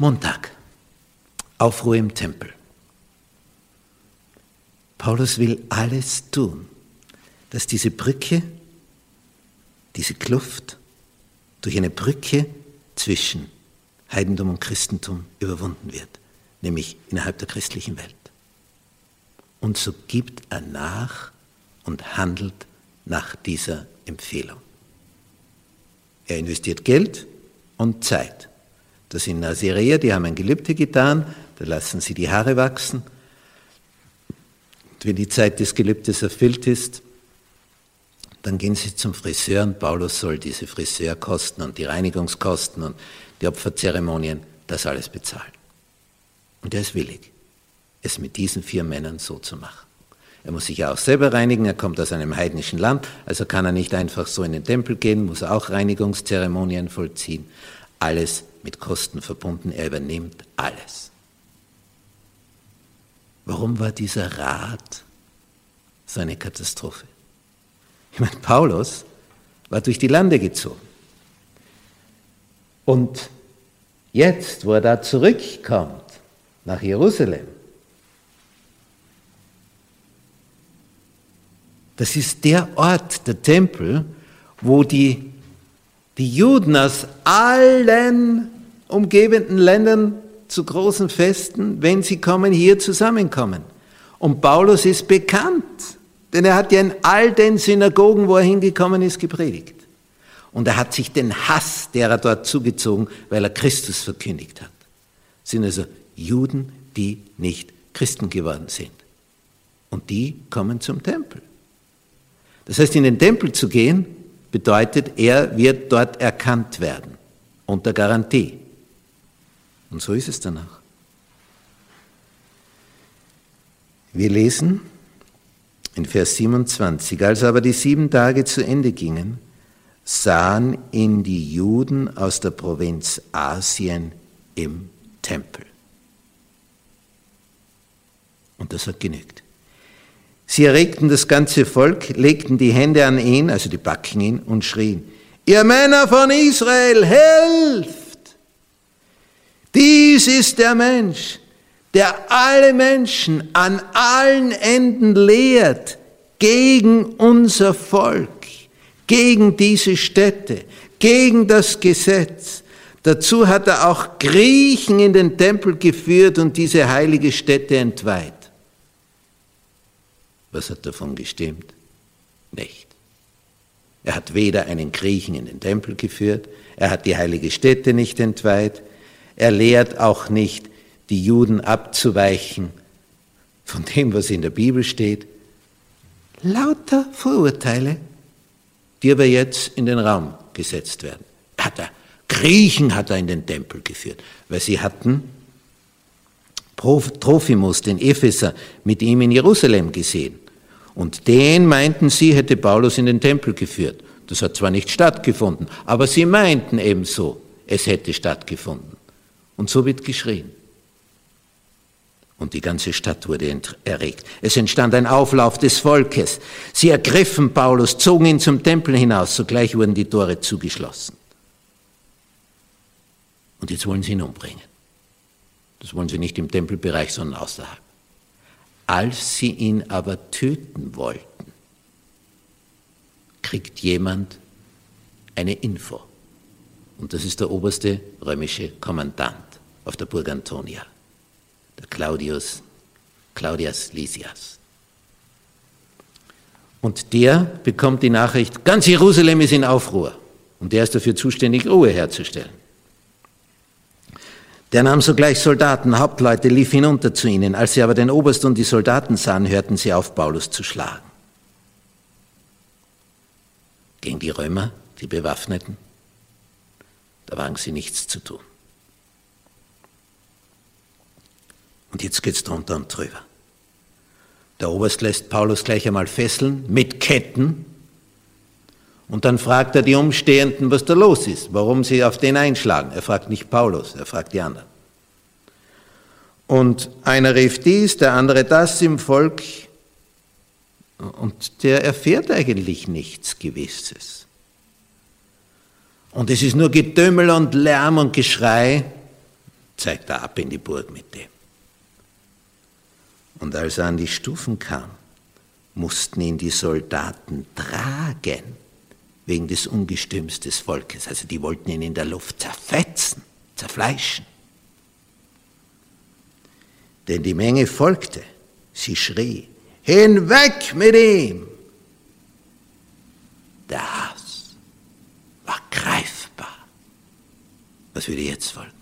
Montag, Aufruhr im Tempel. Paulus will alles tun, dass diese Brücke, diese Kluft durch eine Brücke zwischen Heidentum und Christentum überwunden wird, nämlich innerhalb der christlichen Welt. Und so gibt er nach und handelt nach dieser Empfehlung. Er investiert Geld und Zeit. Das sind Naziräer, die haben ein Gelübde getan, da lassen sie die Haare wachsen. Und wenn die Zeit des Gelübdes erfüllt ist, dann gehen sie zum Friseur und Paulus soll diese Friseurkosten und die Reinigungskosten und die Opferzeremonien, das alles bezahlen. Und er ist willig, es mit diesen vier Männern so zu machen. Er muss sich ja auch selber reinigen, er kommt aus einem heidnischen Land, also kann er nicht einfach so in den Tempel gehen, muss auch Reinigungszeremonien vollziehen. Alles mit Kosten verbunden, er übernimmt alles. Warum war dieser Rat so eine Katastrophe? Ich meine, Paulus war durch die Lande gezogen. Und jetzt, wo er da zurückkommt nach Jerusalem, Das ist der Ort, der Tempel, wo die, die Juden aus allen umgebenden Ländern zu großen Festen, wenn sie kommen, hier zusammenkommen. Und Paulus ist bekannt, denn er hat ja in all den Synagogen, wo er hingekommen ist, gepredigt. Und er hat sich den Hass derer dort zugezogen, weil er Christus verkündigt hat. Das sind also Juden, die nicht Christen geworden sind. Und die kommen zum Tempel. Das heißt, in den Tempel zu gehen, bedeutet, er wird dort erkannt werden, unter Garantie. Und so ist es danach. Wir lesen in Vers 27, als aber die sieben Tage zu Ende gingen, sahen ihn die Juden aus der Provinz Asien im Tempel. Und das hat genügt. Sie erregten das ganze Volk, legten die Hände an ihn, also die backen ihn, und schrien, ihr Männer von Israel, helft! Dies ist der Mensch, der alle Menschen an allen Enden lehrt gegen unser Volk, gegen diese Städte, gegen das Gesetz. Dazu hat er auch Griechen in den Tempel geführt und diese heilige Stätte entweiht. Was hat davon gestimmt? Nicht. Er hat weder einen Griechen in den Tempel geführt, er hat die heilige Stätte nicht entweiht, er lehrt auch nicht, die Juden abzuweichen von dem, was in der Bibel steht. Lauter Vorurteile, die aber jetzt in den Raum gesetzt werden. Hat er, Griechen hat er in den Tempel geführt, weil sie hatten Trophimus, den Epheser, mit ihm in Jerusalem gesehen. Und den meinten sie, hätte Paulus in den Tempel geführt. Das hat zwar nicht stattgefunden, aber sie meinten ebenso, es hätte stattgefunden. Und so wird geschrien. Und die ganze Stadt wurde erregt. Es entstand ein Auflauf des Volkes. Sie ergriffen Paulus, zogen ihn zum Tempel hinaus, sogleich wurden die Tore zugeschlossen. Und jetzt wollen sie ihn umbringen. Das wollen sie nicht im Tempelbereich, sondern außerhalb. Als sie ihn aber töten wollten, kriegt jemand eine Info. Und das ist der oberste römische Kommandant auf der Burg Antonia, der Claudius, Claudius Lysias. Und der bekommt die Nachricht, ganz Jerusalem ist in Aufruhr. Und der ist dafür zuständig, Ruhe herzustellen. Der nahm sogleich Soldaten, Hauptleute, lief hinunter zu ihnen. Als sie aber den Oberst und die Soldaten sahen, hörten sie auf, Paulus zu schlagen. Gegen die Römer, die Bewaffneten, da wagen sie nichts zu tun. Und jetzt geht's drunter und drüber. Der Oberst lässt Paulus gleich einmal fesseln mit Ketten und dann fragt er die Umstehenden, was da los ist, warum sie auf den einschlagen. Er fragt nicht Paulus, er fragt die anderen. Und einer rief dies, der andere das im Volk. Und der erfährt eigentlich nichts Gewisses. Und es ist nur Getümmel und Lärm und Geschrei. zeigt er ab in die Burg mit dem. Und als er an die Stufen kam, mussten ihn die Soldaten tragen, wegen des Ungestüms des Volkes. Also die wollten ihn in der Luft zerfetzen, zerfleischen. Denn die Menge folgte, sie schrie, hinweg mit ihm! Der Hass war greifbar. Was würde jetzt folgen?